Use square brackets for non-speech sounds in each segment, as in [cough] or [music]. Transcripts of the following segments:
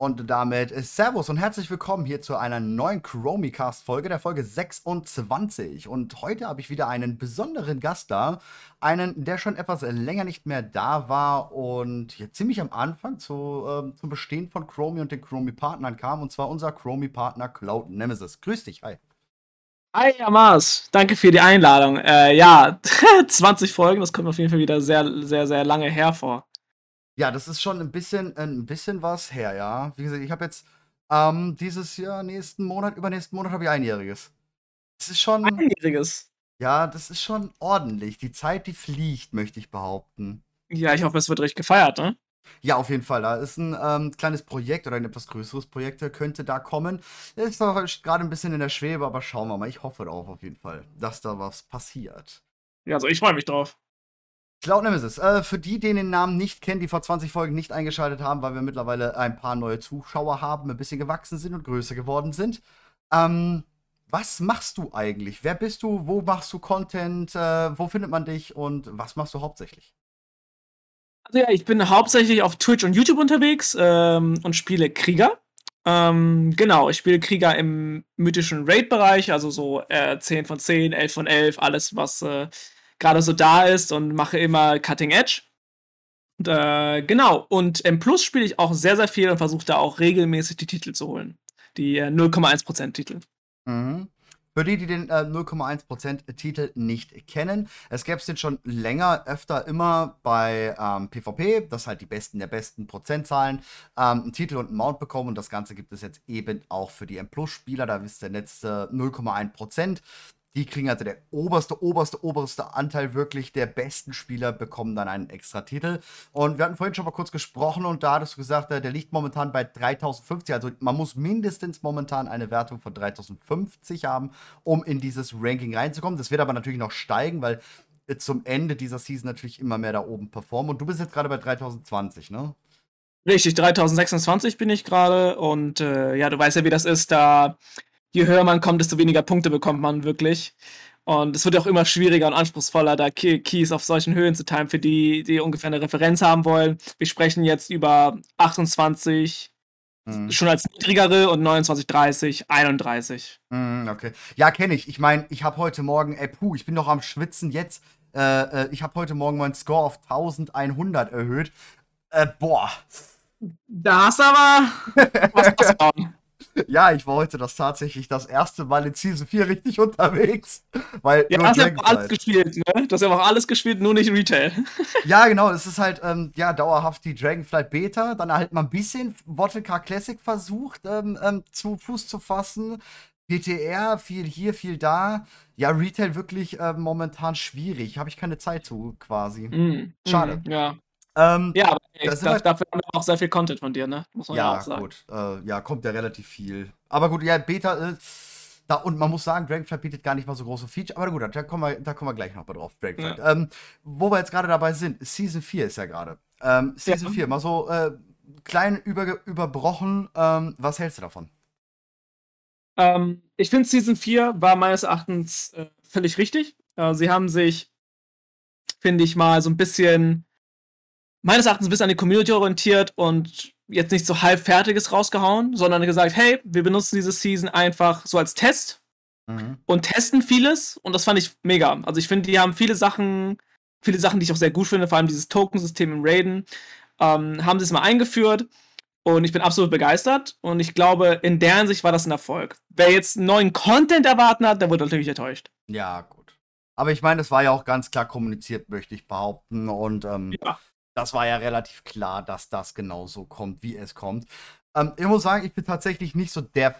Und damit ist Servus und herzlich willkommen hier zu einer neuen Chromicast-Folge, der Folge 26. Und heute habe ich wieder einen besonderen Gast da. Einen, der schon etwas länger nicht mehr da war und hier ziemlich am Anfang zu, äh, zum Bestehen von Chromie und den Chromie-Partnern kam. Und zwar unser Chromie-Partner Cloud Nemesis. Grüß dich, hi. Hi, Amas. Danke für die Einladung. Äh, ja, [laughs] 20 Folgen, das kommt auf jeden Fall wieder sehr, sehr, sehr lange hervor. Ja, das ist schon ein bisschen, ein bisschen was her, ja. Wie gesagt, ich habe jetzt ähm, dieses Jahr, nächsten Monat, übernächsten Monat habe ich einjähriges. Das ist schon. Einjähriges. Ja, das ist schon ordentlich. Die Zeit, die fliegt, möchte ich behaupten. Ja, ich hoffe, es wird richtig gefeiert, ne? Ja, auf jeden Fall. Da ist ein ähm, kleines Projekt oder ein etwas größeres Projekt, könnte da kommen. Ist noch gerade ein bisschen in der Schwebe, aber schauen wir mal. Ich hoffe darauf auf jeden Fall, dass da was passiert. Ja, also ich freue mich drauf. Cloud Nemesis. Äh, für die, die den Namen nicht kennen, die vor 20 Folgen nicht eingeschaltet haben, weil wir mittlerweile ein paar neue Zuschauer haben, ein bisschen gewachsen sind und größer geworden sind. Ähm, was machst du eigentlich? Wer bist du? Wo machst du Content? Äh, wo findet man dich? Und was machst du hauptsächlich? Also ja, ich bin hauptsächlich auf Twitch und YouTube unterwegs ähm, und spiele Krieger. Ähm, genau, ich spiele Krieger im mythischen Raid-Bereich, also so äh, 10 von 10, 11 von 11, alles, was äh, gerade so da ist und mache immer Cutting Edge. Und, äh, genau, und im Plus spiele ich auch sehr, sehr viel und versuche da auch regelmäßig die Titel zu holen. Die äh, 0,1% Titel. Mhm. Für die, die den äh, 0,1% Titel nicht kennen, es gäbe es den schon länger, öfter immer bei ähm, PvP, dass halt die Besten der besten Prozentzahlen ähm, einen Titel und einen Mount bekommen und das Ganze gibt es jetzt eben auch für die M-Plus-Spieler, da ist der letzte 0,1%. Die kriegen also der oberste, oberste, oberste Anteil wirklich der besten Spieler bekommen dann einen extra Titel. Und wir hatten vorhin schon mal kurz gesprochen und da hattest du gesagt, der liegt momentan bei 3050. Also man muss mindestens momentan eine Wertung von 3050 haben, um in dieses Ranking reinzukommen. Das wird aber natürlich noch steigen, weil zum Ende dieser Season natürlich immer mehr da oben performen. Und du bist jetzt gerade bei 3020, ne? Richtig, 3026 bin ich gerade und äh, ja, du weißt ja, wie das ist. Da je höher man kommt, desto weniger Punkte bekommt man wirklich. Und es wird auch immer schwieriger und anspruchsvoller, da Keys auf solchen Höhen zu teilen, für die, die ungefähr eine Referenz haben wollen. Wir sprechen jetzt über 28, mhm. schon als niedrigere und 29, 30, 31. Mhm, okay. Ja, kenne ich. Ich meine, ich habe heute Morgen, ey, puh, ich bin noch am Schwitzen jetzt. Äh, äh, ich habe heute Morgen meinen Score auf 1100 erhöht. Äh, boah. Da hast du aber [laughs] was ja, ich war heute das tatsächlich das erste Mal in Season 4 richtig unterwegs. Weil ja, du hast ja auch alles gespielt, ne? Du hast ja auch alles gespielt, nur nicht Retail. [laughs] ja, genau. Es ist halt, ähm, ja, dauerhaft die Dragonflight Beta. Dann halt mal ein bisschen Car Classic versucht, ähm, ähm, zu Fuß zu fassen. GTR, viel hier, viel da. Ja, Retail wirklich äh, momentan schwierig. Habe ich keine Zeit zu, quasi. Mm, Schade. Mm, ja. Ähm, ja, aber ey, das, halt, dafür haben wir auch sehr viel Content von dir, ne? Muss man ja, ja auch sagen. gut. Äh, ja, kommt ja relativ viel. Aber gut, ja, Beta, äh, da, und man muss sagen, Dragonflight bietet gar nicht mal so große Features. Aber gut, da kommen wir, da kommen wir gleich noch mal drauf, Dragonflight. Ja. Ähm, wo wir jetzt gerade dabei sind, Season 4 ist ja gerade. Ähm, Season ja. 4, mal so äh, klein über, überbrochen. Ähm, was hältst du davon? Ähm, ich finde, Season 4 war meines Erachtens äh, völlig richtig. Äh, sie haben sich, finde ich mal, so ein bisschen meines Erachtens ein bisschen an die Community orientiert und jetzt nicht so halbfertiges rausgehauen, sondern gesagt, hey, wir benutzen diese Season einfach so als Test mhm. und testen vieles und das fand ich mega. Also ich finde, die haben viele Sachen, viele Sachen, die ich auch sehr gut finde, vor allem dieses Token-System im Raiden, ähm, haben sie es mal eingeführt und ich bin absolut begeistert und ich glaube, in deren Sicht war das ein Erfolg. Wer jetzt neuen Content erwarten hat, der wurde natürlich enttäuscht. Ja, gut. Aber ich meine, es war ja auch ganz klar kommuniziert, möchte ich behaupten. Und ähm, ja das war ja relativ klar, dass das genauso kommt, wie es kommt. Ähm, ich muss sagen, ich bin tatsächlich nicht so der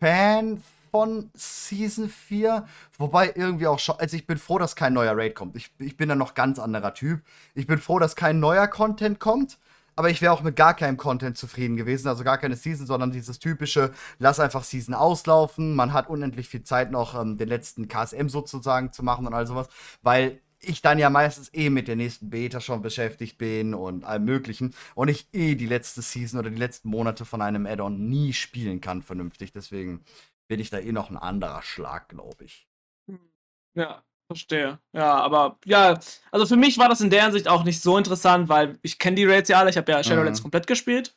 Fan von Season 4. Wobei irgendwie auch schon, also ich bin froh, dass kein neuer Raid kommt. Ich, ich bin da noch ganz anderer Typ. Ich bin froh, dass kein neuer Content kommt. Aber ich wäre auch mit gar keinem Content zufrieden gewesen. Also gar keine Season, sondern dieses typische, lass einfach Season auslaufen. Man hat unendlich viel Zeit noch, ähm, den letzten KSM sozusagen zu machen und all sowas. Weil ich dann ja meistens eh mit der nächsten Beta schon beschäftigt bin und allem Möglichen und ich eh die letzte Season oder die letzten Monate von einem Add-on nie spielen kann vernünftig. Deswegen bin ich da eh noch ein anderer Schlag, glaube ich. Ja, verstehe. Ja, aber ja, also für mich war das in der Hinsicht auch nicht so interessant, weil ich kenne die Raids ja alle. Ich habe ja Shadowlands mhm. komplett gespielt.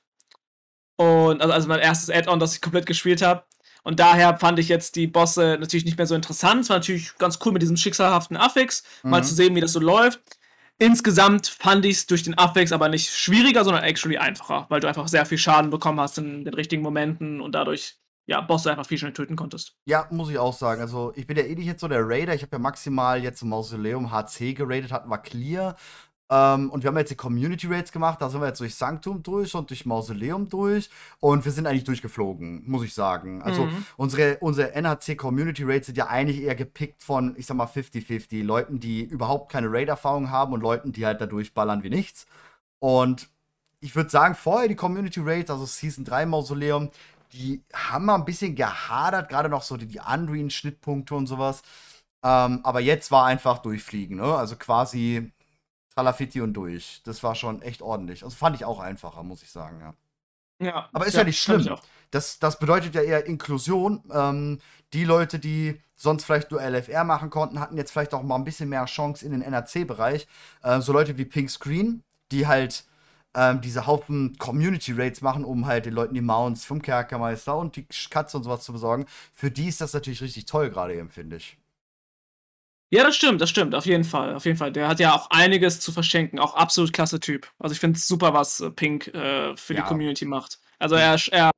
Und also, also mein erstes Add-on, das ich komplett gespielt habe. Und daher fand ich jetzt die Bosse natürlich nicht mehr so interessant. Es war natürlich ganz cool mit diesem schicksalhaften Affix, mhm. mal zu sehen, wie das so läuft. Insgesamt fand ich es durch den Affix aber nicht schwieriger, sondern actually einfacher, weil du einfach sehr viel Schaden bekommen hast in den richtigen Momenten und dadurch ja, Bosse einfach viel schneller töten konntest. Ja, muss ich auch sagen. Also, ich bin ja eh nicht jetzt so der Raider. Ich habe ja maximal jetzt im Mausoleum HC geradet, hatten wir clear. Ähm, und wir haben jetzt die Community Raids gemacht, da sind wir jetzt durch Sanctum durch und durch Mausoleum durch und wir sind eigentlich durchgeflogen, muss ich sagen. Also mhm. unsere, unsere NHC Community Raids sind ja eigentlich eher gepickt von, ich sag mal, 50-50. Leuten, die überhaupt keine Raid-Erfahrung haben und Leuten, die halt da durchballern wie nichts. Und ich würde sagen, vorher die Community Raids, also Season 3 Mausoleum, die haben mal ein bisschen gehadert, gerade noch so die, die Unreal-Schnittpunkte und sowas. Ähm, aber jetzt war einfach durchfliegen, ne? Also quasi Salafiti und durch. Das war schon echt ordentlich. Also fand ich auch einfacher, muss ich sagen, ja. Ja. Aber ist ja, ja nicht schlimm. Das, das bedeutet ja eher Inklusion. Ähm, die Leute, die sonst vielleicht nur LFR machen konnten, hatten jetzt vielleicht auch mal ein bisschen mehr Chance in den NRC-Bereich. Äh, so Leute wie Pink Screen, die halt ähm, diese Haufen Community Raids machen, um halt den Leuten die Mounts vom Kerkermeister und die Katze und sowas zu besorgen. Für die ist das natürlich richtig toll, gerade eben, finde ich. Ja, das stimmt, das stimmt, auf jeden Fall, auf jeden Fall. Der hat ja auch einiges zu verschenken, auch absolut klasse Typ. Also ich finde es super, was äh, Pink äh, für ja. die Community macht. Also er, er,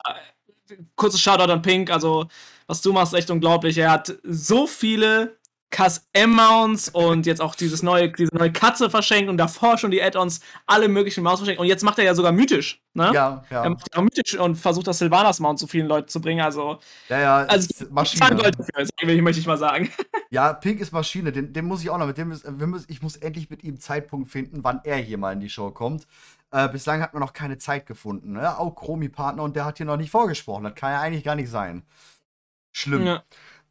kurzes Shoutout an Pink, also was du machst, echt unglaublich. Er hat so viele KSM-Mounts und jetzt auch dieses neue, diese neue Katze verschenkt und davor schon die Add-ons, alle möglichen Mounts verschenkt. Und jetzt macht er ja sogar mythisch, ne? Ja, ja. Er macht ja auch mythisch und versucht das Sylvanas-Mount zu vielen Leuten zu bringen. Also, ja, ja, also Maschine. Gold dafür, möchte ich mal sagen. [laughs] Ja, Pink ist Maschine, den, den muss ich auch noch, mit dem ist, ich muss endlich mit ihm Zeitpunkt finden, wann er hier mal in die Show kommt. Äh, bislang hat man noch keine Zeit gefunden. Ne? Auch Chromi-Partner und der hat hier noch nicht vorgesprochen. Das kann ja eigentlich gar nicht sein. Schlimm. Ja.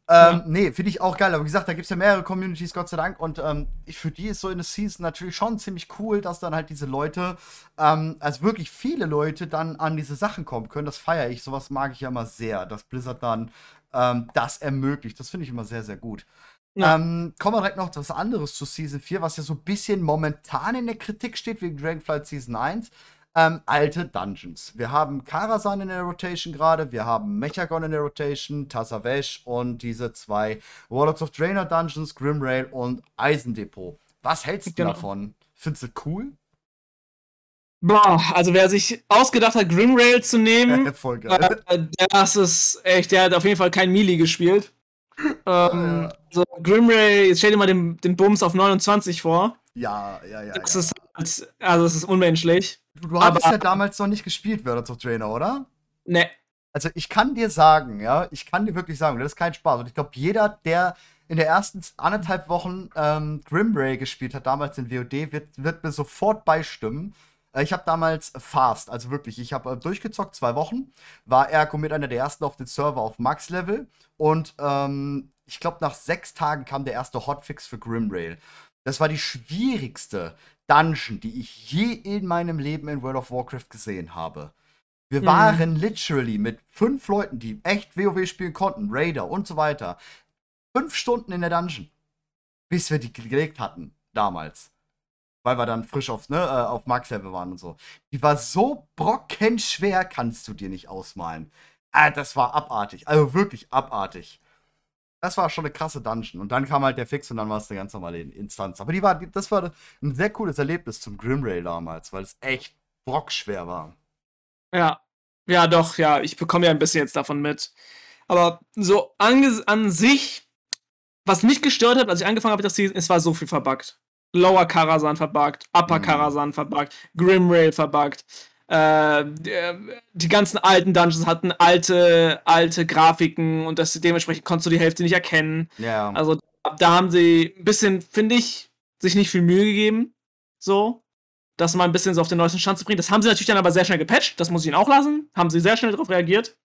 Ähm, ja. Nee, finde ich auch geil. Aber wie gesagt, da gibt es ja mehrere Communities, Gott sei Dank. Und ähm, für die ist so in der Season natürlich schon ziemlich cool, dass dann halt diese Leute, ähm, also wirklich viele Leute dann an diese Sachen kommen können. Das feiere ich. Sowas mag ich ja immer sehr, dass Blizzard dann ähm, das ermöglicht. Das finde ich immer sehr, sehr gut. Ja. Ähm, kommen wir direkt noch zu was anderes zu Season 4, was ja so ein bisschen momentan in der Kritik steht wegen Dragonflight Season 1 ähm, alte Dungeons. Wir haben Karasan in der Rotation gerade, wir haben Mechagon in der Rotation, Tazavesh und diese zwei Warlords of Draenor Dungeons, Grimrail und Eisendepot. Was hältst du genau. davon? Findest du cool? Boah, also wer sich ausgedacht hat, Grimrail zu nehmen, [laughs] Voll geil. Äh, das ist echt, der hat auf jeden Fall kein Melee gespielt. Ähm, so Grimrail, jetzt stell dir mal den, den Bums auf 29 vor. Ja, ja, ja. Das ja. ist halt, also es ist unmenschlich. Du, du hattest ja damals noch nicht gespielt, World of Trainer, oder? Ne. Also ich kann dir sagen, ja, ich kann dir wirklich sagen, das ist kein Spaß. Und ich glaube, jeder, der in der ersten anderthalb Wochen ähm, Grimray gespielt hat, damals in WOD, wird, wird mir sofort beistimmen. Äh, ich habe damals Fast, also wirklich, ich habe äh, durchgezockt, zwei Wochen, war Ergo mit einer der ersten auf den Server auf Max-Level und ähm, ich glaube, nach sechs Tagen kam der erste Hotfix für Grimrail. Das war die schwierigste Dungeon, die ich je in meinem Leben in World of Warcraft gesehen habe. Wir mhm. waren literally mit fünf Leuten, die echt WoW spielen konnten, Raider und so weiter, fünf Stunden in der Dungeon, bis wir die gelegt hatten, damals. Weil wir dann frisch auf, ne, äh, auf Max-Level waren und so. Die war so brockenschwer, kannst du dir nicht ausmalen. Ah, das war abartig. Also wirklich abartig das war schon eine krasse Dungeon. Und dann kam halt der Fix und dann war es eine ganz normale Instanz. Aber die war, das war ein sehr cooles Erlebnis zum Grimrail damals, weil es echt brockschwer war. Ja. Ja, doch, ja, ich bekomme ja ein bisschen jetzt davon mit. Aber so an, sich, was mich gestört hat, als ich angefangen habe, das Season, es war so viel verbuggt. Lower Karasan verbuggt, Upper mhm. Karasan verbuggt, Grimrail verbuggt. Äh, die ganzen alten Dungeons hatten alte, alte Grafiken und das dementsprechend konntest du die Hälfte nicht erkennen. Ja. Also da haben sie ein bisschen, finde ich, sich nicht viel Mühe gegeben. So. Das mal ein bisschen so auf den neuesten Stand zu bringen. Das haben sie natürlich dann aber sehr schnell gepatcht. Das muss ich ihnen auch lassen. Haben sie sehr schnell darauf reagiert.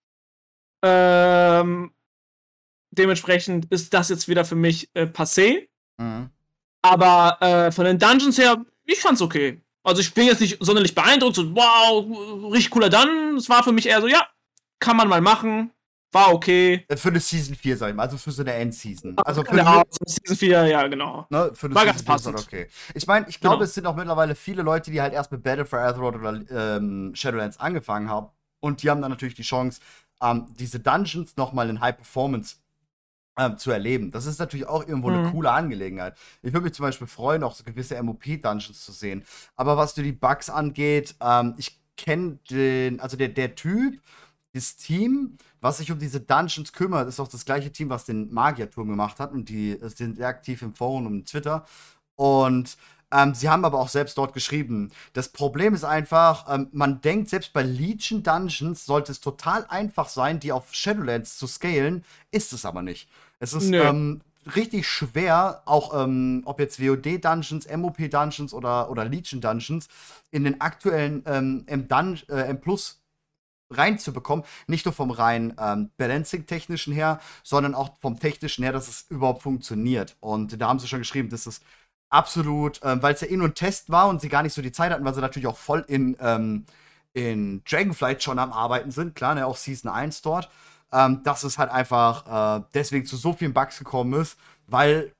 Ähm, dementsprechend ist das jetzt wieder für mich äh, passé. Mhm. Aber äh, von den Dungeons her, ich fand's okay. Also ich bin jetzt nicht sonderlich beeindruckt, so wow, richtig cooler dann. Es war für mich eher so, ja, kann man mal machen. War okay. Für eine Season 4, sag ich mal, also für so eine Endseason. Also für genau, Season 4, ja, genau. Ne, für eine war Season ganz passend. okay. Ich meine, ich glaube, genau. es sind auch mittlerweile viele Leute, die halt erst mit Battle for Azeroth oder ähm, Shadowlands angefangen haben Und die haben dann natürlich die Chance, ähm, diese Dungeons nochmal in High Performance ähm, zu erleben. Das ist natürlich auch irgendwo mhm. eine coole Angelegenheit. Ich würde mich zum Beispiel freuen, auch so gewisse MOP-Dungeons zu sehen. Aber was die Bugs angeht, ähm, ich kenne den, also der, der Typ, das Team, was sich um diese Dungeons kümmert, ist auch das gleiche Team, was den Magierturm gemacht hat. Und die sind sehr aktiv im Forum und Twitter. Und ähm, sie haben aber auch selbst dort geschrieben. Das Problem ist einfach, ähm, man denkt, selbst bei Legion Dungeons sollte es total einfach sein, die auf Shadowlands zu scalen. Ist es aber nicht. Es ist ähm, richtig schwer, auch ähm, ob jetzt WOD Dungeons, MOP Dungeons oder, oder Legion Dungeons in den aktuellen ähm, M, Dun äh, M Plus reinzubekommen. Nicht nur vom rein ähm, Balancing-technischen her, sondern auch vom technischen her, dass es überhaupt funktioniert. Und da haben sie schon geschrieben, dass es absolut, ähm, weil es ja eh nur ein Test war und sie gar nicht so die Zeit hatten, weil sie natürlich auch voll in, ähm, in Dragonflight schon am Arbeiten sind, klar, ne, auch Season 1 dort, ähm, dass es halt einfach äh, deswegen zu so vielen Bugs gekommen ist, weil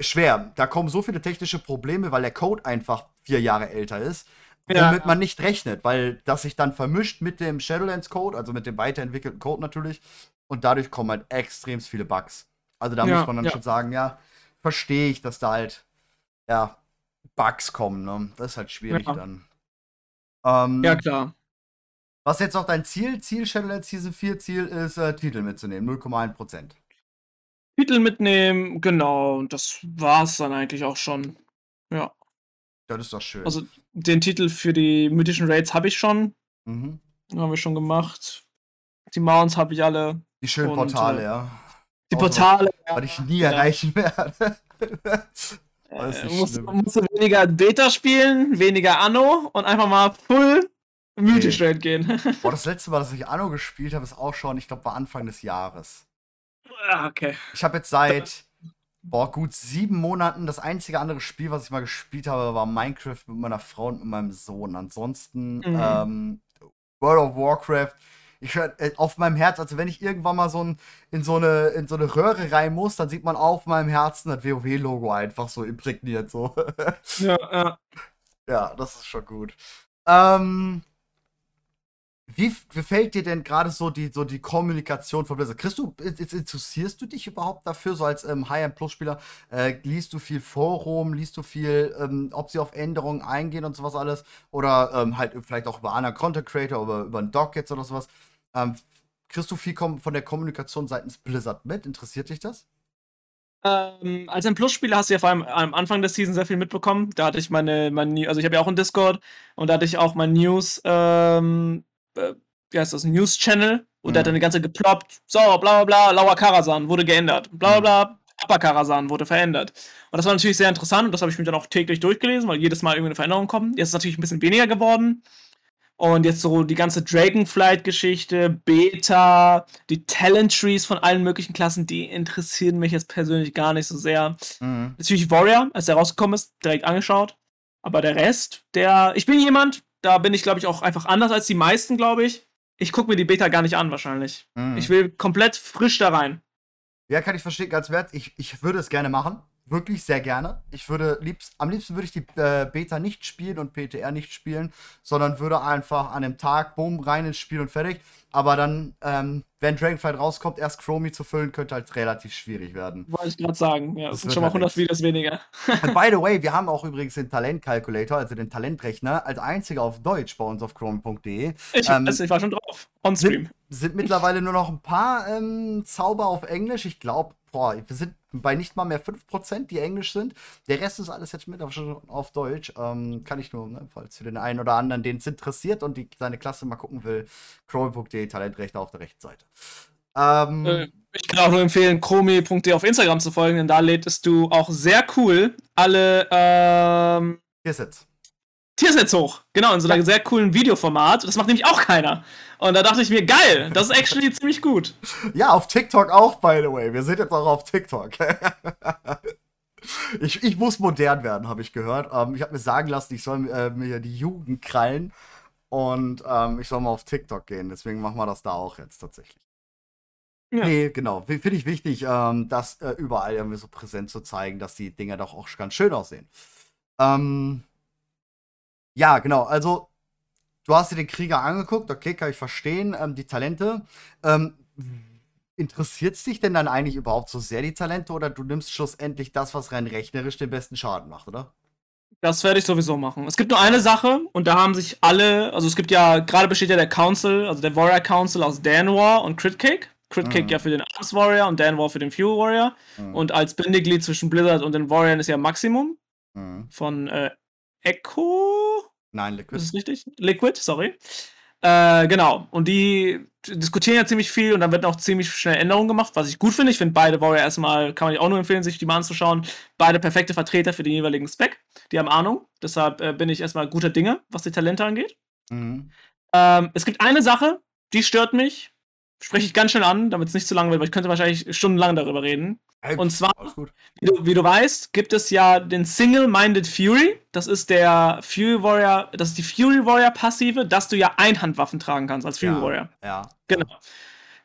schwer, da kommen so viele technische Probleme, weil der Code einfach vier Jahre älter ist, womit ja. man nicht rechnet, weil das sich dann vermischt mit dem Shadowlands Code, also mit dem weiterentwickelten Code natürlich, und dadurch kommen halt extrem viele Bugs. Also da ja, muss man dann ja. schon sagen, ja, verstehe ich, dass da halt, ja, Bugs kommen, ne? Das ist halt schwierig ja. dann. Ähm, ja, klar. Was jetzt noch dein Ziel, Ziel Shadowlands Season 4 Ziel ist, äh, Titel mitzunehmen, 0,1%. Titel mitnehmen, genau, das war's dann eigentlich auch schon. Ja. Das ist doch schön. Also den Titel für die mythischen Raids habe ich schon. Mhm. Haben wir schon gemacht. Die Mounts habe ich alle. Die schönen und, Portale, äh, ja. Die Portale. Was ich nie ja. erreichen werde. [laughs] äh, musst, musst du weniger Beta spielen, weniger Anno und einfach mal full mythisch okay. gehen. [laughs] Boah, das letzte Mal, dass ich Anno gespielt habe, ist auch schon, ich glaube, war Anfang des Jahres. Ah, okay. Ich habe jetzt seit boah, gut sieben Monaten das einzige andere Spiel, was ich mal gespielt habe, war Minecraft mit meiner Frau und mit meinem Sohn. Ansonsten mhm. ähm, World of Warcraft ich höre äh, auf meinem Herz, also wenn ich irgendwann mal so ein, in, so eine, in so eine Röhre rein muss, dann sieht man auf meinem Herzen das WoW-Logo einfach so imprägniert. So. [laughs] Ja, ja. Ja, das ist schon gut. Ähm, wie gefällt dir denn gerade so die, so die Kommunikation von Blizzard? Kriegst du, interessierst du dich überhaupt dafür, so als ähm, High-End-Plus-Spieler? Äh, liest du viel Forum, liest du viel, ähm, ob sie auf Änderungen eingehen und sowas alles? Oder ähm, halt vielleicht auch über anderen Content Creator, oder über einen Doc jetzt oder sowas? Ähm, kriegst du viel von der Kommunikation seitens Blizzard mit? Interessiert dich das? Ähm, als ein Plus-Spieler hast du ja vor allem am Anfang der Season sehr viel mitbekommen. Da hatte ich meine, meine also ich habe ja auch einen Discord und da hatte ich auch mein News, ähm, äh, wie heißt das, News-Channel und mhm. der hat dann die ganze geploppt, so, bla bla bla, Lauer Karasan wurde geändert, bla bla bla, Papa Karasan wurde verändert. Und das war natürlich sehr interessant und das habe ich mir dann auch täglich durchgelesen, weil jedes Mal irgendwie eine Veränderung kommt. Jetzt ist es natürlich ein bisschen weniger geworden. Und jetzt so die ganze Dragonflight-Geschichte, Beta, die Talent Trees von allen möglichen Klassen, die interessieren mich jetzt persönlich gar nicht so sehr. Mhm. Natürlich Warrior, als der rausgekommen ist, direkt angeschaut. Aber der Rest, der. Ich bin jemand, da bin ich, glaube ich, auch einfach anders als die meisten, glaube ich. Ich gucke mir die Beta gar nicht an, wahrscheinlich. Mhm. Ich will komplett frisch da rein. Ja, kann ich verstehen, ganz wert. Ich, ich würde es gerne machen. Wirklich sehr gerne. Ich würde liebst, am liebsten würde ich die äh, Beta nicht spielen und PTR nicht spielen, sondern würde einfach an dem Tag, boom, rein ins Spiel und fertig. Aber dann, ähm, wenn Dragonflight rauskommt, erst Chromie zu füllen, könnte halt relativ schwierig werden. Wollte ich gerade sagen. Ja, das, das sind schon mal 100 halt Videos weniger. And [laughs] by the way, wir haben auch übrigens den Talentkalkulator, also den Talentrechner, als einziger auf Deutsch bei uns auf chromie.de. Ich, ähm, also ich war schon drauf. On Stream. Sind, sind mittlerweile nur noch ein paar ähm, Zauber auf Englisch. Ich glaube, boah, wir sind bei nicht mal mehr 5%, die Englisch sind. Der Rest ist alles jetzt mit auf, auf Deutsch. Ähm, kann ich nur, ne, falls für den einen oder anderen, den es interessiert und die, seine Klasse mal gucken will, chrome.de, Talentrechte auf der rechten Seite. Ähm, äh, ich kann auch nur empfehlen, chrome.de auf Instagram zu folgen, denn da lädst du auch sehr cool alle ähm, Tiersets. Tiersets hoch. Genau, in so einem ja. sehr coolen Videoformat. Das macht nämlich auch keiner. Und da dachte ich mir, geil, das ist actually ziemlich gut. Ja, auf TikTok auch, by the way. Wir sind jetzt auch auf TikTok. [laughs] ich, ich muss modern werden, habe ich gehört. Ähm, ich habe mir sagen lassen, ich soll äh, mir die Jugend krallen und ähm, ich soll mal auf TikTok gehen. Deswegen machen wir das da auch jetzt tatsächlich. Ja. Nee, genau. Finde ich wichtig, ähm, das äh, überall irgendwie so präsent zu zeigen, dass die Dinger doch auch ganz schön aussehen. Ähm, ja, genau. Also du hast dir den Krieger angeguckt, okay, kann ich verstehen, ähm, die Talente. Ähm, interessiert es dich denn dann eigentlich überhaupt so sehr die Talente oder du nimmst schlussendlich das, was rein rechnerisch den besten Schaden macht, oder? Das werde ich sowieso machen. Es gibt nur eine Sache und da haben sich alle, also es gibt ja, gerade besteht ja der Council, also der Warrior Council aus Danwar und Critcake. Critcake mhm. ja für den Arms Warrior und Danwar für den Fuel Warrior. Mhm. Und als Bindeglied zwischen Blizzard und den Warriors ist ja Maximum mhm. von äh, Echo. Nein, Liquid. Ist das richtig? Liquid, sorry. Äh, genau. Und die diskutieren ja ziemlich viel und dann wird auch ziemlich schnell Änderungen gemacht, was ich gut finde. Ich finde beide Warrior erstmal, kann man auch nur empfehlen, sich die mal anzuschauen. Beide perfekte Vertreter für den jeweiligen Spec. Die haben Ahnung. Deshalb äh, bin ich erstmal guter Dinge, was die Talente angeht. Mhm. Ähm, es gibt eine Sache, die stört mich. Spreche ich ganz schnell an, damit es nicht zu lang wird, weil ich könnte wahrscheinlich stundenlang darüber reden. Hey, und zwar, wie du, wie du, weißt, gibt es ja den Single-Minded Fury. Das ist der Fury Warrior, das ist die Fury Warrior Passive, dass du ja Einhandwaffen tragen kannst als Fury ja, Warrior. Ja. Genau.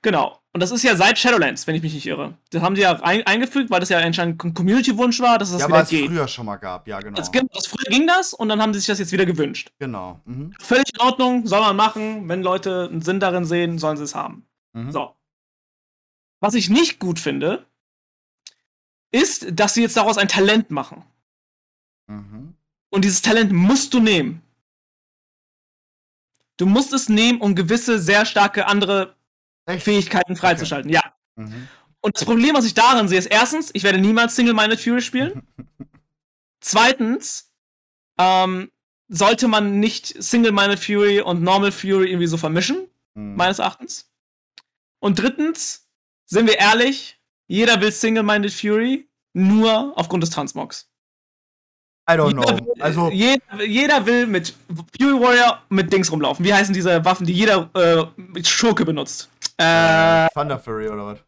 Genau. Und das ist ja seit Shadowlands, wenn ich mich nicht irre. Das haben sie ja ein, eingefügt, weil das ja anscheinend ein Community-Wunsch war, dass es das ja, wieder geht. Ja, früher schon mal gab, ja, genau. Das, das, früher ging das und dann haben sie sich das jetzt wieder gewünscht. Genau. Mhm. Völlig in Ordnung, soll man machen. Wenn Leute einen Sinn darin sehen, sollen sie es haben. Mhm. So. Was ich nicht gut finde, ist, dass sie jetzt daraus ein Talent machen. Mhm. Und dieses Talent musst du nehmen. Du musst es nehmen, um gewisse sehr starke andere Echt? Fähigkeiten freizuschalten. Okay. Ja. Mhm. Und das Problem, was ich darin sehe, ist erstens, ich werde niemals Single-Minded Fury spielen. [laughs] Zweitens, ähm, sollte man nicht Single-Minded Fury und Normal Fury irgendwie so vermischen, mhm. meines Erachtens. Und drittens, sind wir ehrlich, jeder will Single-Minded Fury nur aufgrund des Transmogs. I don't know. Will, also jeder, jeder, will mit Fury Warrior mit Dings rumlaufen. Wie heißen diese Waffen, die jeder äh, Schurke benutzt? Äh, Thunder Fury oder was?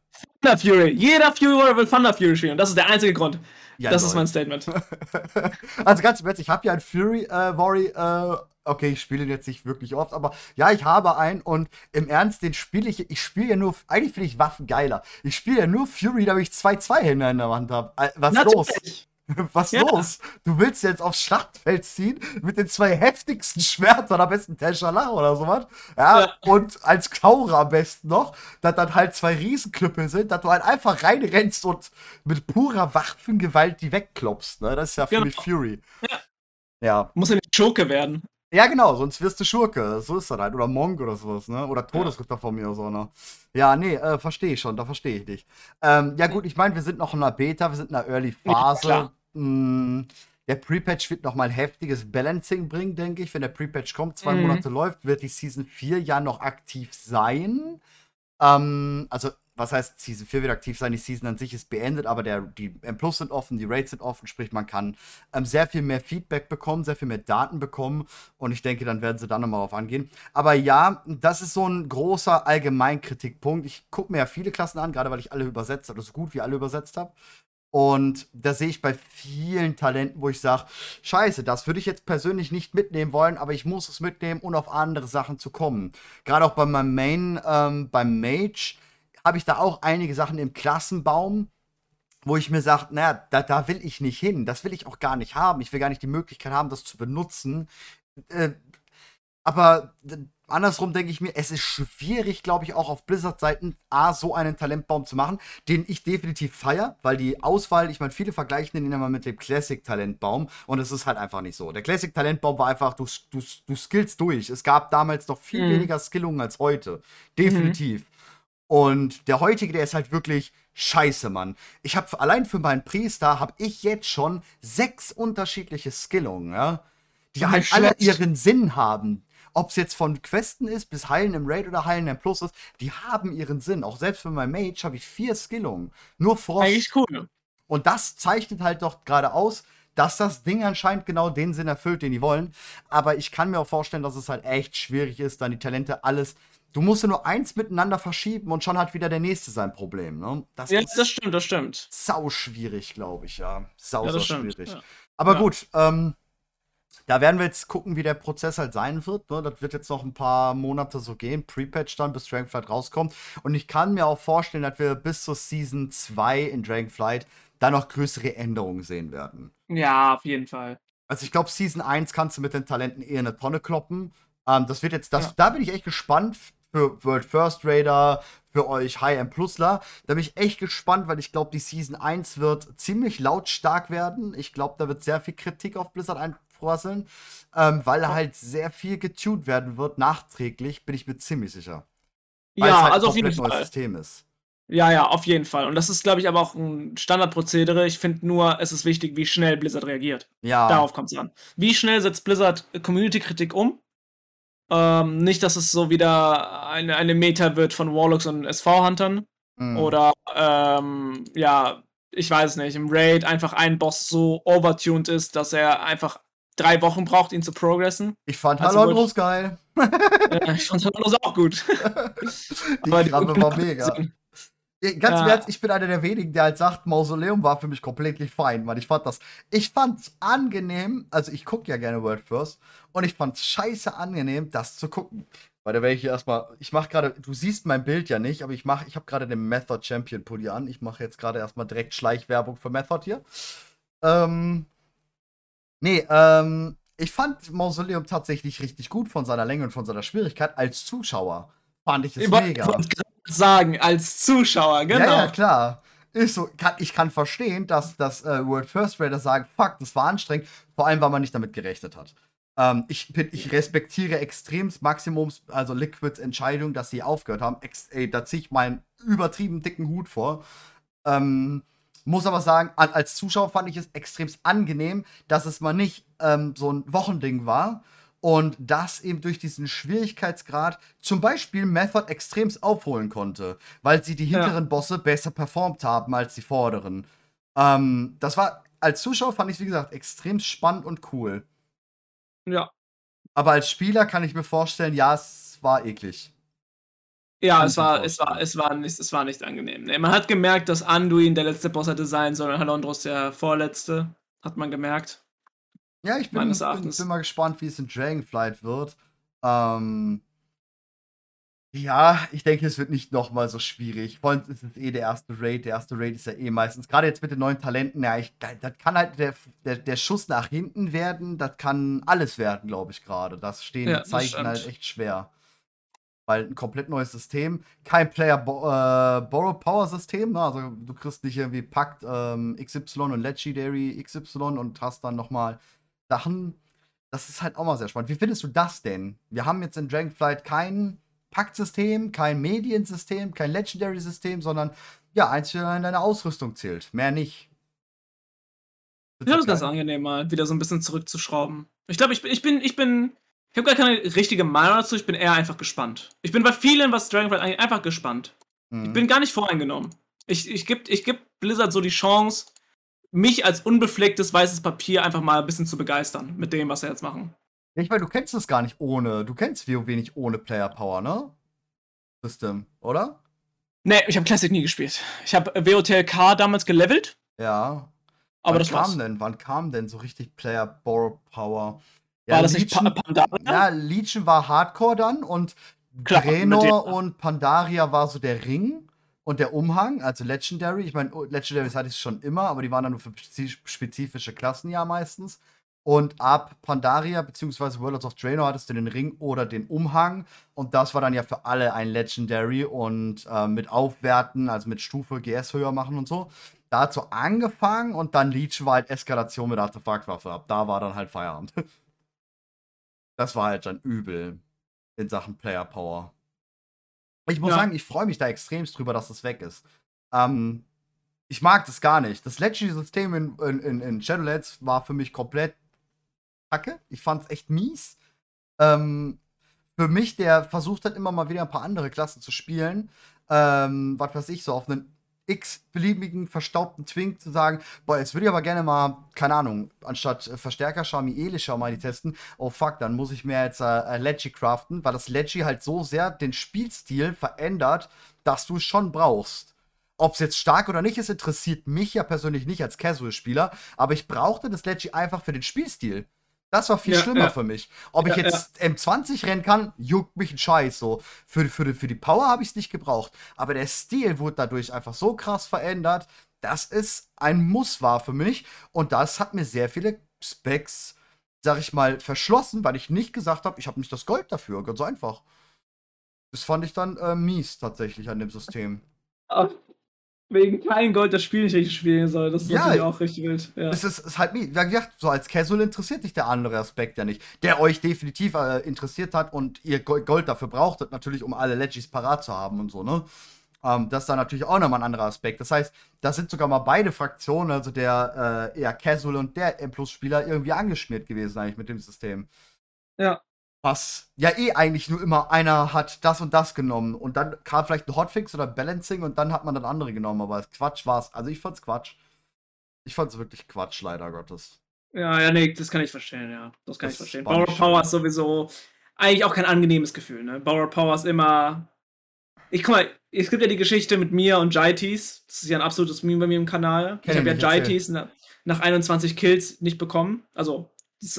Thunder Fury. Jeder Fury Warrior will Thunder Fury spielen. Das ist der einzige Grund. Ja, das Leute. ist mein Statement. [laughs] also ganz im Ernst, ich habe ja ein Fury äh, Warrior äh, okay, ich spiele ihn jetzt nicht wirklich oft, aber ja, ich habe einen und im Ernst, den spiele ich, ich spiele ja nur, eigentlich finde ich Waffen geiler. Ich spiele ja nur Fury, damit ich zwei Zweihänder in der Wand habe. Äh, was Natürlich. los? [laughs] Was ja. los? Du willst jetzt aufs Schlachtfeld ziehen mit den zwei heftigsten Schwertern, am besten Teshala oder sowas. Ja, ja, und als Kaura am besten noch, dass dann halt zwei Riesenknüppel sind, dass du halt einfach reinrennst und mit purer Waffengewalt die wegklopfst. Ne? Das ist ja für genau. mich Fury. Ja. ja. Muss ja nicht Schurke werden. Ja, genau, sonst wirst du Schurke. So ist das halt. Oder Monk oder sowas, ne? Oder Todesritter ja. von mir oder so, ne? Ja, nee, äh, verstehe ich schon, da verstehe ich dich. Ähm, ja, gut, ich meine, wir sind noch in einer Beta, wir sind in einer Early Phase. Ja, hm, der Pre-Patch wird nochmal heftiges Balancing bringen, denke ich. Wenn der Pre-Patch kommt, zwei mhm. Monate läuft, wird die Season 4 ja noch aktiv sein. Ähm, also was heißt, Season 4 wird aktiv sein, die Season an sich ist beendet, aber der, die M Plus sind offen, die Rates sind offen, sprich, man kann ähm, sehr viel mehr Feedback bekommen, sehr viel mehr Daten bekommen und ich denke, dann werden sie da nochmal drauf angehen. Aber ja, das ist so ein großer Allgemeinkritikpunkt. Ich gucke mir ja viele Klassen an, gerade weil ich alle übersetzt habe, so gut wie alle übersetzt habe. Und da sehe ich bei vielen Talenten, wo ich sage, scheiße, das würde ich jetzt persönlich nicht mitnehmen wollen, aber ich muss es mitnehmen, um auf andere Sachen zu kommen. Gerade auch bei meinem Main, ähm, beim Mage, habe ich da auch einige Sachen im Klassenbaum, wo ich mir sage, naja, da, da will ich nicht hin. Das will ich auch gar nicht haben. Ich will gar nicht die Möglichkeit haben, das zu benutzen. Äh, aber andersrum denke ich mir, es ist schwierig, glaube ich, auch auf Blizzard-Seiten A, so einen Talentbaum zu machen, den ich definitiv feiere, weil die Auswahl, ich meine, viele vergleichen den immer mit dem Classic-Talentbaum und es ist halt einfach nicht so. Der Classic-Talentbaum war einfach, du, du, du skillst durch. Es gab damals noch viel mhm. weniger Skillungen als heute. Definitiv. Mhm. Und der heutige, der ist halt wirklich scheiße, Mann. Ich habe allein für meinen Priester habe ich jetzt schon sechs unterschiedliche Skillungen, ja, die halt alle ihren Sinn haben. Ob es jetzt von Questen ist, bis Heilen im Raid oder Heilen im Plus ist, die haben ihren Sinn. Auch selbst für mein Mage habe ich vier Skillungen. Nur Frost. Eigentlich cool. Und das zeichnet halt doch gerade aus, dass das Ding anscheinend genau den Sinn erfüllt, den die wollen. Aber ich kann mir auch vorstellen, dass es halt echt schwierig ist, dann die Talente alles Du musst ja nur eins miteinander verschieben und schon hat wieder der nächste sein Problem. Ne? Das ja, das stimmt, das stimmt. Sau schwierig, glaube ich, ja. Sau, ja, sau schwierig. Ja. Aber ja. gut, ähm, da werden wir jetzt gucken, wie der Prozess halt sein wird. Ne? Das wird jetzt noch ein paar Monate so gehen. Pre-Patch dann, bis Dragonflight rauskommt. Und ich kann mir auch vorstellen, dass wir bis zur Season 2 in Dragonflight da noch größere Änderungen sehen werden. Ja, auf jeden Fall. Also ich glaube, Season 1 kannst du mit den Talenten eher eine Tonne kloppen Ähm, das wird jetzt, das, ja. da bin ich echt gespannt für World First Raider, für euch High-End Plusler. Da bin ich echt gespannt, weil ich glaube, die Season 1 wird ziemlich lautstark werden. Ich glaube, da wird sehr viel Kritik auf Blizzard einprasseln, ähm, weil halt sehr viel getuned werden wird, nachträglich, bin ich mir ziemlich sicher. Weil ja, halt also auf jeden Fall. System ist. Ja, ja, auf jeden Fall. Und das ist, glaube ich, aber auch ein Standardprozedere. Ich finde nur, es ist wichtig, wie schnell Blizzard reagiert. Ja. Darauf kommt es an. Wie schnell setzt Blizzard Community-Kritik um? Ähm, nicht, dass es so wieder eine, eine Meta wird von Warlocks und SV-Huntern. Mhm. Oder, ähm, ja, ich weiß nicht, im Raid einfach ein Boss so overtuned ist, dass er einfach drei Wochen braucht, ihn zu progressen. Ich fand also Halondros geil. ja, ich fand Halondros auch gut. [laughs] die Krabbe war [laughs] mega. Ganz ja. Ernst, ich bin einer der wenigen, der halt sagt, Mausoleum war für mich komplett fein, weil ich fand das, ich fand's angenehm, also ich gucke ja gerne World First und ich fand's scheiße angenehm, das zu gucken. Weil da werde ich hier erstmal, ich mache gerade, du siehst mein Bild ja nicht, aber ich mache, ich habe gerade den Method Champion Pulli an. Ich mache jetzt gerade erstmal direkt Schleichwerbung für Method hier. Ähm, nee, ähm, ich fand Mausoleum tatsächlich richtig gut von seiner Länge und von seiner Schwierigkeit als Zuschauer. Fand ich es mega sagen als Zuschauer, genau. Ja, ja klar. Ist so, kann, ich kann verstehen, dass, dass äh, World First Raider sagen, fuck, das war anstrengend, vor allem, weil man nicht damit gerechnet hat. Ähm, ich, bin, ich respektiere extremst Maximums, also Liquids Entscheidung, dass sie aufgehört haben. Ex ey, da ziehe ich meinen übertrieben dicken Hut vor. Ähm, muss aber sagen, als Zuschauer fand ich es extremst angenehm, dass es mal nicht ähm, so ein Wochending war, und das eben durch diesen Schwierigkeitsgrad zum Beispiel Method extremst aufholen konnte, weil sie die hinteren ja. Bosse besser performt haben als die vorderen. Ähm, das war, als Zuschauer fand ich wie gesagt, extrem spannend und cool. Ja. Aber als Spieler kann ich mir vorstellen, ja, es war eklig. Ja, es war, es, war, es, war nicht, es war nicht angenehm. Nee, man hat gemerkt, dass Anduin der letzte Boss hätte sein sollen und Halondros der vorletzte. Hat man gemerkt. Ja, ich bin, bin, bin, mal gespannt, wie es in Dragonflight wird. Ähm, ja, ich denke, es wird nicht nochmal so schwierig. Vor allem ist es eh der erste Raid. Der erste Raid ist ja eh meistens, gerade jetzt mit den neuen Talenten, ja, ich, das kann halt der, der, der Schuss nach hinten werden. Das kann alles werden, glaube ich, gerade. Das stehen ja, Zeichen halt echt schwer. Weil ein komplett neues System, kein Player Bo äh, Borrow Power System, ne? also du kriegst nicht irgendwie Pakt ähm, XY und Legendary XY und hast dann nochmal Sachen, das ist halt auch mal sehr spannend. Wie findest du das denn? Wir haben jetzt in Dragonflight kein Paktsystem, kein Mediensystem, kein Legendary-System, sondern ja, eins in deine Ausrüstung zählt. Mehr nicht. Ich finde das ganz angenehm, mal wieder so ein bisschen zurückzuschrauben. Ich glaube, ich bin, ich bin, ich bin, ich habe gar keine richtige Meinung dazu, ich bin eher einfach gespannt. Ich bin bei vielen, was Dragonflight angeht, einfach gespannt. Mhm. Ich bin gar nicht voreingenommen. Ich, ich gebe ich geb Blizzard so die Chance, mich als unbeflecktes weißes Papier einfach mal ein bisschen zu begeistern mit dem, was sie jetzt machen. Ich meine, du kennst es gar nicht ohne. Du kennst WoW nicht ohne Player Power, ne? System, oder? Nee, ich habe Classic nie gespielt. Ich habe WOTLK damals gelevelt. Ja. Aber wann das kam war's. denn? Wann kam denn so richtig Player Power? Ja, war das Legion, nicht pa Pandaria? Ja, Legion war Hardcore dann und Draenor und Pandaria war so der Ring und der Umhang, also Legendary. Ich meine, oh, Legendaries hatte ich schon immer, aber die waren dann nur für spezifische Klassen ja meistens. Und ab Pandaria bzw. Worlds of Draenor hattest du den Ring oder den Umhang. Und das war dann ja für alle ein Legendary und äh, mit Aufwerten, also mit Stufe GS höher machen und so. Da hat so angefangen und dann Leech war halt Eskalation mit Artefaktwaffe. Ab da war dann halt Feierabend. [laughs] Das war halt dann übel in Sachen Player Power. Ich muss ja. sagen, ich freue mich da extremst drüber, dass das weg ist. Ähm, ich mag das gar nicht. Das Legendary-System in, in, in, Shadowlands war für mich komplett kacke. Ich fand es echt mies. Ähm, für mich, der versucht hat, immer mal wieder ein paar andere Klassen zu spielen, ähm, was weiß ich, so auf einen x-beliebigen verstaubten Twink zu sagen, boah, jetzt würde ich aber gerne mal, keine Ahnung, anstatt äh, Verstärker Shami Elisha mal die testen, oh fuck, dann muss ich mir jetzt äh, äh Leggy craften, weil das Leggy halt so sehr den Spielstil verändert, dass du es schon brauchst. Ob es jetzt stark oder nicht ist, interessiert mich ja persönlich nicht als Casual-Spieler, aber ich brauchte das Leggy einfach für den Spielstil. Das war viel ja, schlimmer ja. für mich. Ob ja, ich jetzt M20 rennen kann, juckt mich ein Scheiß. So. Für, für, für die Power habe ich es nicht gebraucht. Aber der Stil wurde dadurch einfach so krass verändert, dass es ein Muss war für mich. Und das hat mir sehr viele Specs sag ich mal, verschlossen, weil ich nicht gesagt habe, ich habe nicht das Gold dafür. Ganz einfach. Das fand ich dann äh, mies tatsächlich an dem System. Wegen kein Gold das Spiel nicht richtig spielen soll. Das ist ja, natürlich auch richtig wild. Ja. Es ist, ist halt. Wie gesagt, so als Casual interessiert dich der andere Aspekt ja nicht. Der euch definitiv äh, interessiert hat und ihr Gold dafür brauchtet, natürlich, um alle Legis parat zu haben und so, ne? Ähm, das ist dann natürlich auch nochmal ein anderer Aspekt. Das heißt, da sind sogar mal beide Fraktionen, also der äh, eher Casual und der M-Plus-Spieler, irgendwie angeschmiert gewesen eigentlich mit dem System. Ja. Was ja eh eigentlich nur immer einer hat das und das genommen und dann kam vielleicht ein Hotfix oder Balancing und dann hat man dann andere genommen, aber Quatsch war's. Also ich fand's Quatsch. Ich fand's wirklich Quatsch, leider Gottes. Ja, ja, nee, das kann ich verstehen, ja. Das kann das ich verstehen. Power Power ist sowieso eigentlich auch kein angenehmes Gefühl, ne? Power Power ist immer ich guck mal, es gibt ja die Geschichte mit mir und Jaitis. Das ist ja ein absolutes Meme bei mir im Kanal. Kenn ich habe ja Jaitis nach 21 Kills nicht bekommen. Also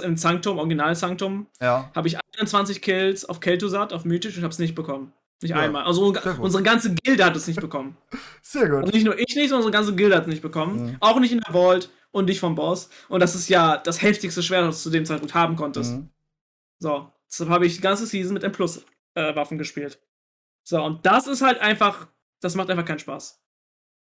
im Sanctum, Original Sanctum, ja. habe ich 21 Kills auf Kel'Thuzad, auf Mythisch und habe es nicht bekommen. Nicht ja. einmal. Also unsere ganze Gilde hat es nicht bekommen. [laughs] Sehr gut. Also nicht nur ich nicht, sondern unsere ganze Gilde hat es nicht bekommen. Mhm. Auch nicht in der Vault und nicht vom Boss. Und das ist ja das heftigste Schwert, das du zu dem Zeitpunkt haben konntest. Mhm. So, deshalb habe ich die ganze Season mit M Plus äh, Waffen gespielt. So, und das ist halt einfach, das macht einfach keinen Spaß.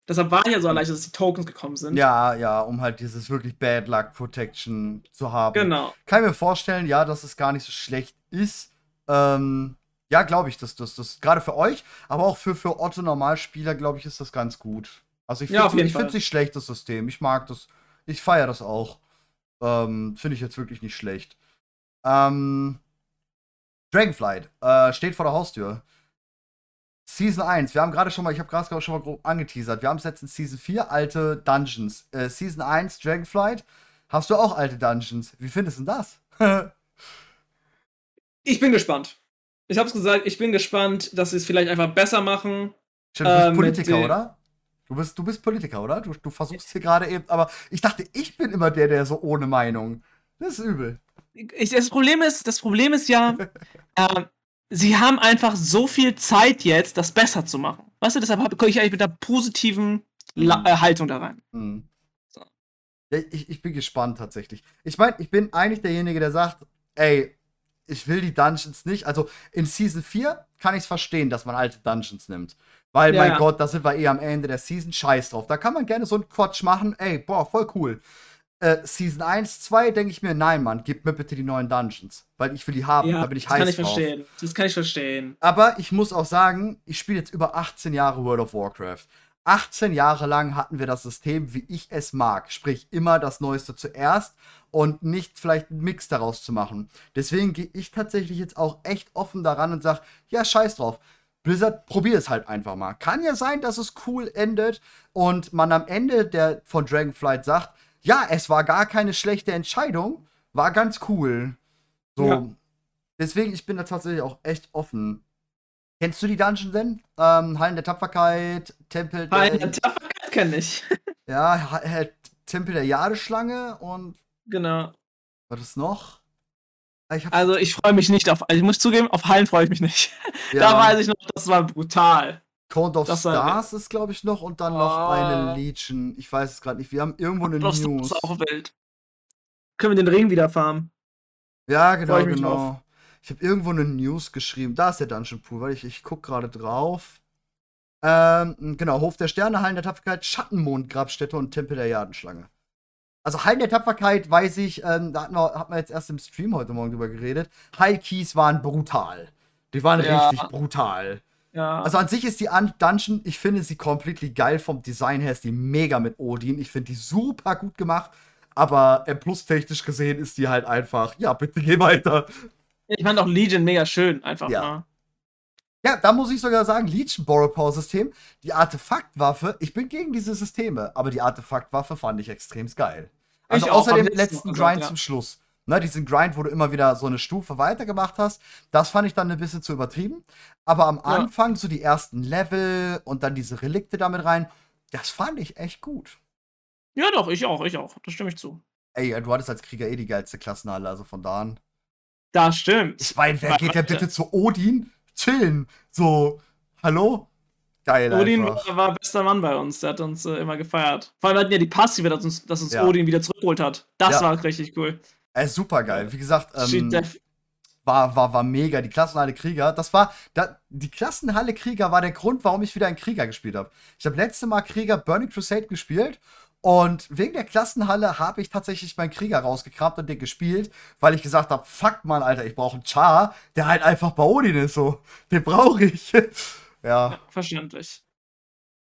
Deshalb war ja so erleichtert, dass die Tokens gekommen sind. Ja, ja, um halt dieses wirklich Bad Luck Protection zu haben. Genau. Kann ich mir vorstellen, ja, dass es gar nicht so schlecht ist. Ähm, ja, glaube ich, dass das, das gerade für euch, aber auch für, für Otto Normalspieler, glaube ich, ist das ganz gut. Also ich finde ja, es nicht schlecht, das System. Ich mag das. Ich feiere das auch. Ähm, finde ich jetzt wirklich nicht schlecht. Ähm, Dragonflight äh, steht vor der Haustür. Season 1, wir haben gerade schon mal, ich habe gerade schon mal grob angeteasert. Wir haben es jetzt in Season 4, alte Dungeons. Äh, Season 1, Dragonflight. Hast du auch alte Dungeons? Wie findest du das? [laughs] ich bin gespannt. Ich habe es gesagt, ich bin gespannt, dass sie es vielleicht einfach besser machen. Stimmt, du bist äh, Politiker, oder? Du bist, du bist Politiker, oder? Du, du versuchst hier gerade eben, aber ich dachte, ich bin immer der, der so ohne Meinung. Das ist übel. Ich, das Problem ist, das Problem ist ja, [laughs] äh, sie haben einfach so viel Zeit jetzt, das besser zu machen. Weißt du, deshalb komme ich eigentlich mit einer positiven La mhm. äh, Haltung da rein. Mhm. So. Ich, ich bin gespannt tatsächlich. Ich meine, ich bin eigentlich derjenige, der sagt, ey, ich will die Dungeons nicht. Also in Season 4 kann ich es verstehen, dass man alte Dungeons nimmt. Weil, ja, mein ja. Gott, da sind wir eh am Ende der Season, scheiß drauf. Da kann man gerne so einen Quatsch machen. Ey, boah, voll cool äh, Season 1, 2 denke ich mir, nein, Mann, gib mir bitte die neuen Dungeons. Weil ich will die haben, ja, da bin ich das heiß kann ich drauf. verstehen. Das kann ich verstehen. Aber ich muss auch sagen, ich spiele jetzt über 18 Jahre World of Warcraft. 18 Jahre lang hatten wir das System, wie ich es mag. Sprich, immer das Neueste zuerst und nicht vielleicht einen Mix daraus zu machen. Deswegen gehe ich tatsächlich jetzt auch echt offen daran und sage, ja, scheiß drauf. Blizzard, probier es halt einfach mal. Kann ja sein, dass es cool endet und man am Ende der, von Dragonflight sagt, ja, es war gar keine schlechte Entscheidung, war ganz cool. So. Ja. Deswegen, ich bin da tatsächlich auch echt offen. Kennst du die Dungeon denn? Ähm, Hallen der Tapferkeit, Tempel der. Hallen der Tapferkeit kenne ich. [laughs] ja, Tempel der Jadeschlange und. Genau. Was ist noch? Ich also, ich freue mich nicht auf. Ich muss zugeben, auf Hallen freue ich mich nicht. [laughs] Ja. da weiß ich noch, das war brutal. Count of das Stars ist, glaube ich, noch und dann oh. noch eine Legion. Ich weiß es gerade nicht. Wir haben irgendwo eine News. Das ist auch Welt. Können wir den Ring wieder farmen? Ja, genau, genau. Ich habe irgendwo eine News geschrieben. Da ist der Dungeon Pool, weil ich, ich gucke gerade drauf. Ähm, genau, Hof der Sterne, Hallen der Tapferkeit, Schattenmond, Grabstätte und Tempel der Jadenschlange. Also Hallen der Tapferkeit, weiß ich, ähm, da hat man, hat man jetzt erst im Stream heute Morgen drüber geredet. Heilkeys waren brutal. Die waren ja. richtig brutal. Ja. Also an sich ist die Dungeon, ich finde sie completely geil vom Design her, ist die mega mit Odin. Ich finde die super gut gemacht, aber M plus technisch gesehen ist die halt einfach, ja, bitte geh weiter. Ich fand auch Legion mega schön, einfach ja. mal. Ja, da muss ich sogar sagen, Legion Borrow Power System, die Artefaktwaffe, ich bin gegen diese Systeme, aber die Artefaktwaffe fand ich extrem geil. Also ich außer dem letzten Grind ja. zum Schluss ne, diesen Grind, wo du immer wieder so eine Stufe weitergemacht hast, das fand ich dann ein bisschen zu übertrieben. Aber am ja. Anfang, so die ersten Level und dann diese Relikte damit rein, das fand ich echt gut. Ja, doch, ich auch, ich auch. Da stimme ich zu. Ey, du hattest als Krieger eh die geilste Klassenhalle, also von da an. Das stimmt. Ich meine, wer geht denn bitte zu Odin? Chillen. So, hallo? Geil. Odin einfach. war bester Mann bei uns, der hat uns äh, immer gefeiert. Vor allem hatten ja die Passive, dass uns, dass uns ja. Odin wieder zurückgeholt hat. Das ja. war richtig cool. Äh, super geil. Wie gesagt, ähm, war, war, war mega. Die Klassenhalle Krieger, das war, da, die Klassenhalle Krieger war der Grund, warum ich wieder einen Krieger gespielt habe. Ich habe letzte Mal Krieger Burning Crusade gespielt und wegen der Klassenhalle habe ich tatsächlich meinen Krieger rausgekramt und den gespielt, weil ich gesagt habe, fuck mal, Alter, ich brauche einen Char, der halt einfach bei Odin ist, so. Den brauche ich. [laughs] ja. ja. Verständlich.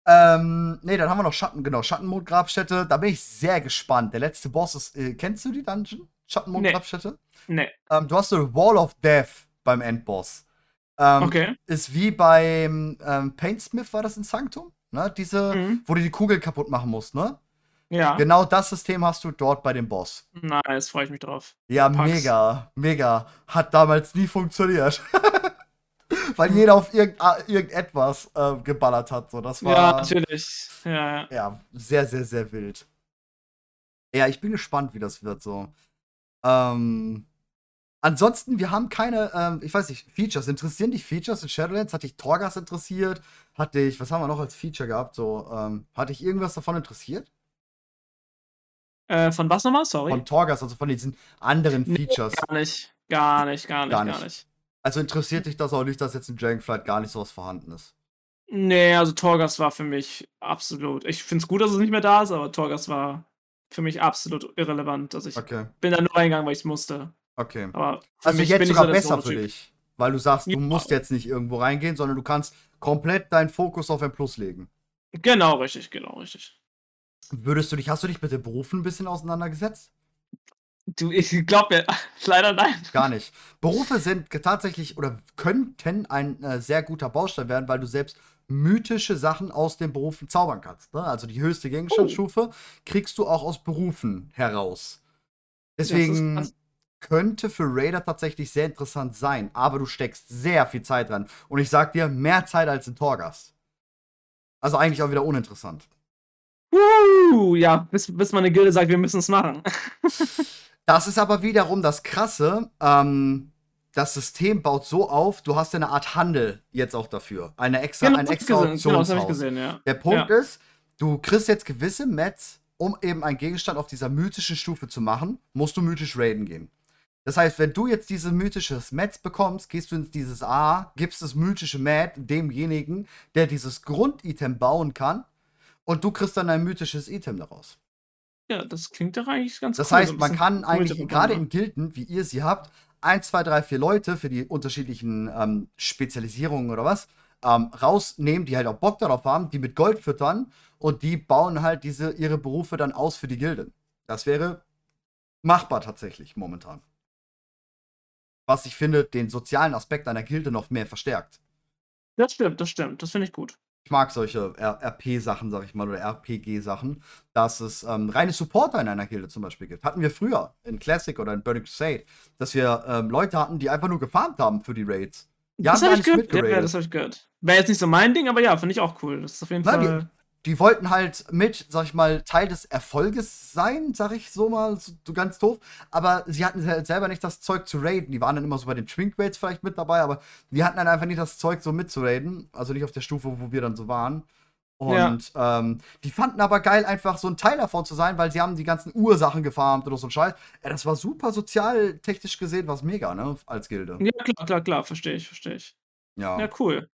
Ähm, nee, dann haben wir noch Schatten, genau, Schattenmond-Grabstätte. Da bin ich sehr gespannt. Der letzte Boss ist, äh, kennst du die Dungeon? Schattenmond-Grabstätte? Nee. nee. Ähm, du hast eine Wall of Death beim Endboss. Ähm, okay. Ist wie beim ähm, Paintsmith war das in Sanctum, ne? Diese, mhm. wo du die Kugel kaputt machen musst, ne? Ja. Genau das System hast du dort bei dem Boss. Nice, freue ich mich drauf. Ja, Pax. mega, mega. Hat damals nie funktioniert. [laughs] Weil jeder auf irgend, irgendetwas äh, geballert hat. So, das war, ja, natürlich. Ja, ja, sehr, sehr, sehr wild. Ja, ich bin gespannt, wie das wird. So. Ähm, ansonsten, wir haben keine, ähm, ich weiß nicht, Features. Interessieren dich Features in Shadowlands? Hat dich Torgas interessiert? Hat dich, was haben wir noch als Feature gehabt? So, ähm, hat dich irgendwas davon interessiert? Äh, von was nochmal? Sorry. Von Torgas, also von diesen anderen Features. Nee, gar nicht. Gar nicht, gar nicht, gar nicht. Gar nicht. Also interessiert dich das auch nicht, dass jetzt in Dragonflight gar nicht sowas vorhanden ist? Nee, also Torgas war für mich absolut. Ich finde es gut, dass es nicht mehr da ist, aber Torgas war für mich absolut irrelevant. Also ich okay. bin da nur reingegangen, weil ich es musste. Okay. Aber also jetzt sogar so besser für dich. Weil du sagst, du ja. musst jetzt nicht irgendwo reingehen, sondern du kannst komplett deinen Fokus auf ein Plus legen. Genau, richtig, genau, richtig. Würdest du dich, hast du dich mit den Berufen ein bisschen auseinandergesetzt? Du, ich glaube mir, [laughs] leider nein. Gar nicht. Berufe sind tatsächlich oder könnten ein äh, sehr guter Baustein werden, weil du selbst mythische Sachen aus den Berufen zaubern kannst. Ne? Also die höchste Gegenstandsstufe oh. kriegst du auch aus Berufen heraus. Deswegen könnte für Raider tatsächlich sehr interessant sein, aber du steckst sehr viel Zeit dran. Und ich sag dir, mehr Zeit als in Torgas. Also eigentlich auch wieder uninteressant. Uh, ja, bis, bis meine Gilde sagt, wir müssen es machen. [laughs] das ist aber wiederum das Krasse. Ähm, das System baut so auf, du hast eine Art Handel jetzt auch dafür. Eine extra, genau, ein extra Auktionshaus. Genau, gesehen, ja. Der Punkt ja. ist, du kriegst jetzt gewisse Mets, um eben einen Gegenstand auf dieser mythischen Stufe zu machen, musst du mythisch raiden gehen. Das heißt, wenn du jetzt diese mythische Mets bekommst, gehst du ins dieses A, gibst das mythische Mat demjenigen, der dieses Grunditem bauen kann und du kriegst dann ein mythisches Item daraus. Ja, das klingt doch eigentlich ganz Das cool, heißt, man kann eigentlich, gerade in Gilden, wie ihr sie habt, 1, 2, 3, 4 Leute für die unterschiedlichen ähm, Spezialisierungen oder was ähm, rausnehmen, die halt auch Bock darauf haben, die mit Gold füttern und die bauen halt diese ihre Berufe dann aus für die Gilden. Das wäre machbar tatsächlich momentan. Was ich finde, den sozialen Aspekt einer Gilde noch mehr verstärkt. Das stimmt, das stimmt. Das finde ich gut ich mag solche RP-Sachen, sag ich mal, oder RPG-Sachen, dass es ähm, reine Supporter in einer Gilde zum Beispiel gibt. Hatten wir früher in Classic oder in Burning Crusade, dass wir ähm, Leute hatten, die einfach nur gefarmt haben für die Raids. Die das habe ich gehört. Ja, das habe ich gehört. Wäre jetzt nicht so mein Ding, aber ja, finde ich auch cool. Das ist auf jeden Nein, Fall die wollten halt mit, sag ich mal, Teil des Erfolges sein, sag ich so mal, so ganz doof. Aber sie hatten halt selber nicht das Zeug zu raiden. Die waren dann immer so bei den Twinkrates vielleicht mit dabei, aber die hatten dann einfach nicht das Zeug so mitzuraiden. Also nicht auf der Stufe, wo wir dann so waren. Und ja. ähm, die fanden aber geil, einfach so ein Teil davon zu sein, weil sie haben die ganzen Ursachen gefarmt oder so ein Scheiß. Ja, das war super sozialtechnisch gesehen, was mega, ne? Als Gilde. Ja, klar, klar, klar, verstehe ich, verstehe ich. Ja. Ja, cool.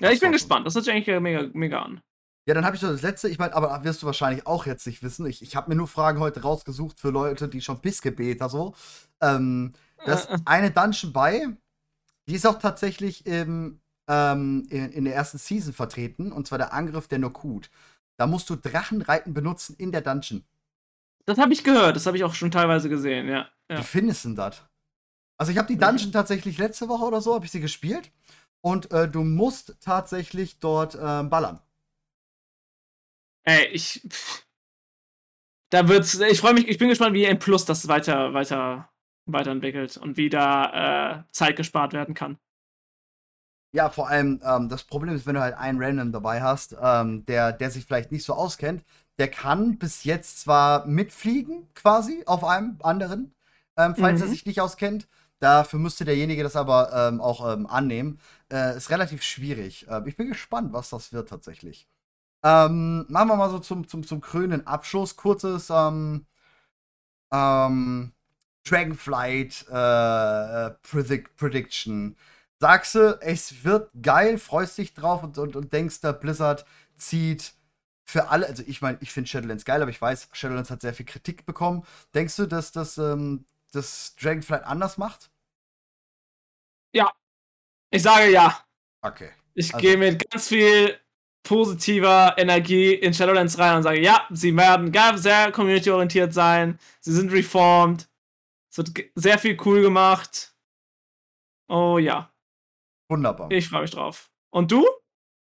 Ja, ich bin gespannt. Das hört sich eigentlich mega, mega an. Ja, dann habe ich noch das letzte, ich meine, aber wirst du wahrscheinlich auch jetzt nicht wissen. Ich, ich habe mir nur Fragen heute rausgesucht für Leute, die schon Biskebeta so. Ähm, das äh, äh. eine Dungeon bei, die ist auch tatsächlich im, ähm, in, in, der ersten Season vertreten, und zwar der Angriff der Nokut. Da musst du Drachenreiten benutzen in der Dungeon. Das habe ich gehört, das habe ich auch schon teilweise gesehen, ja. ja. Wie findest du das? Also ich habe die Dungeon tatsächlich letzte Woche oder so, habe ich sie gespielt. Und äh, du musst tatsächlich dort äh, ballern. Ey, ich. Da wird's. Ich freue mich, ich bin gespannt, wie ein Plus das weiter, weiter, weiterentwickelt und wie da äh, Zeit gespart werden kann. Ja, vor allem, ähm, das Problem ist, wenn du halt einen Random dabei hast, ähm, der, der sich vielleicht nicht so auskennt, der kann bis jetzt zwar mitfliegen, quasi, auf einem anderen, ähm, falls mhm. er sich nicht auskennt. Dafür müsste derjenige das aber ähm, auch ähm, annehmen. Äh, ist relativ schwierig. Äh, ich bin gespannt, was das wird tatsächlich. Ähm, machen wir mal so zum, zum, zum krönenden Abschluss kurzes ähm, ähm, Dragonflight äh, Predict Prediction. Sagst du, es wird geil, freust dich drauf und, und, und denkst, der Blizzard zieht für alle, also ich meine, ich finde Shadowlands geil, aber ich weiß, Shadowlands hat sehr viel Kritik bekommen. Denkst du, dass das, ähm, das Dragonflight anders macht? Ja. Ich sage ja. Okay. Ich also. gehe mit ganz viel positiver Energie in Shadowlands rein und sage, ja, sie werden sehr community-orientiert sein, sie sind reformed, es wird sehr viel cool gemacht. Oh ja. Wunderbar. Ich freue mich drauf. Und du?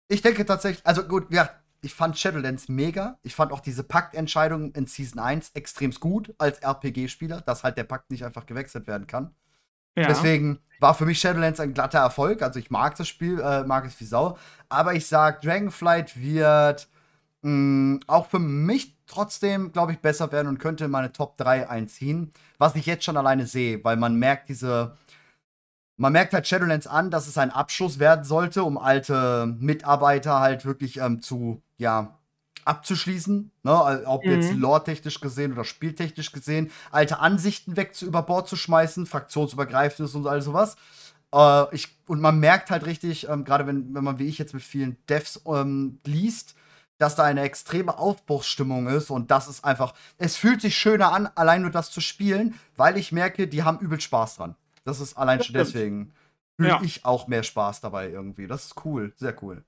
Ich denke tatsächlich, also gut, ja, ich fand Shadowlands mega. Ich fand auch diese Paktentscheidung in Season 1 extrem gut als RPG-Spieler, dass halt der Pakt nicht einfach gewechselt werden kann. Ja. Deswegen war für mich Shadowlands ein glatter Erfolg. Also ich mag das Spiel, äh, mag es wie Sau. Aber ich sag, Dragonflight wird mh, mm, auch für mich trotzdem, glaube ich, besser werden und könnte in meine Top 3 einziehen. Was ich jetzt schon alleine sehe, weil man merkt diese. Man merkt halt Shadowlands an, dass es ein Abschluss werden sollte, um alte Mitarbeiter halt wirklich ähm, zu, ja, abzuschließen, ne? ob mhm. jetzt lore-technisch gesehen oder spieltechnisch gesehen, alte Ansichten weg zu über Bord zu schmeißen, fraktionsübergreifendes und all sowas. Äh, ich, und man merkt halt richtig, ähm, gerade wenn, wenn man wie ich jetzt mit vielen Devs ähm, liest, dass da eine extreme Aufbruchsstimmung ist und das ist einfach, es fühlt sich schöner an, allein nur das zu spielen, weil ich merke, die haben übel Spaß dran. Das ist allein schon deswegen fühle ja. ich auch mehr Spaß dabei irgendwie. Das ist cool, sehr cool.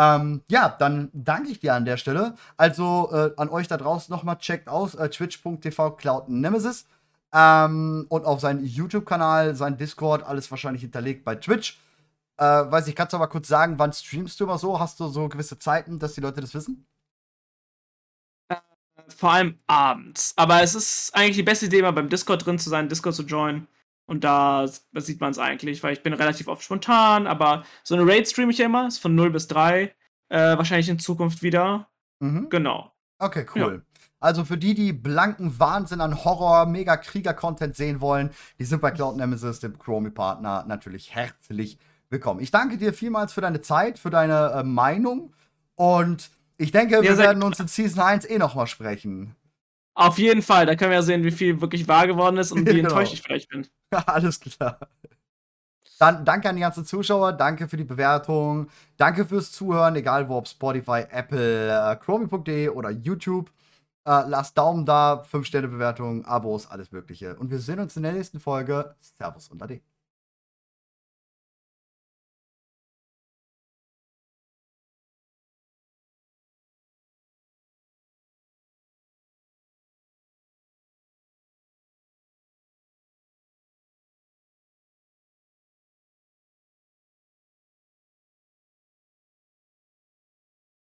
Ähm, ja, dann danke ich dir an der Stelle. Also äh, an euch da draußen nochmal, checkt aus äh, twitch.tv Cloud Nemesis ähm, und auf seinen YouTube-Kanal, sein Discord, alles wahrscheinlich hinterlegt bei Twitch. Äh, weiß ich, kannst du aber kurz sagen, wann streamst du immer so? Hast du so gewisse Zeiten, dass die Leute das wissen? Äh, vor allem abends. Aber es ist eigentlich die beste Idee, mal beim Discord drin zu sein, Discord zu joinen. Und da sieht man es eigentlich, weil ich bin relativ oft spontan, aber so eine Raid streame ich ja immer, ist von 0 bis 3. Äh, wahrscheinlich in Zukunft wieder. Mhm. Genau. Okay, cool. Ja. Also für die, die blanken Wahnsinn an Horror, mega Krieger-Content sehen wollen, die sind bei Cloud Nemesis, dem Chromie-Partner, natürlich herzlich willkommen. Ich danke dir vielmals für deine Zeit, für deine äh, Meinung und ich denke, ja, wir werden uns in Season 1 eh nochmal sprechen. Auf jeden Fall, da können wir ja sehen, wie viel wirklich wahr geworden ist und wie [laughs] genau. enttäuscht ich vielleicht bin. [laughs] Alles klar. Dann danke an die ganzen Zuschauer, danke für die Bewertung, danke fürs Zuhören, egal wo, ob Spotify, Apple, äh, Chromie.de oder YouTube. Äh, lasst Daumen da, 5-Sterne-Bewertung, Abos, alles Mögliche. Und wir sehen uns in der nächsten Folge. Servus und Ade.